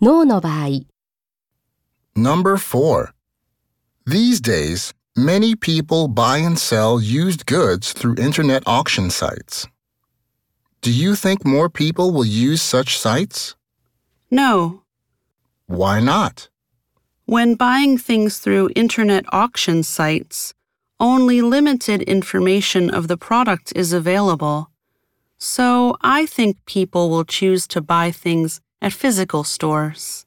ノーの場合、 Number 4. These days, many people buy and sell used goods through internet auction sites. Do you think more people will use such sites? No. Why not? When buying things through internet auction sites, only limited information of the product is available. So I think people will choose to buy things at physical stores.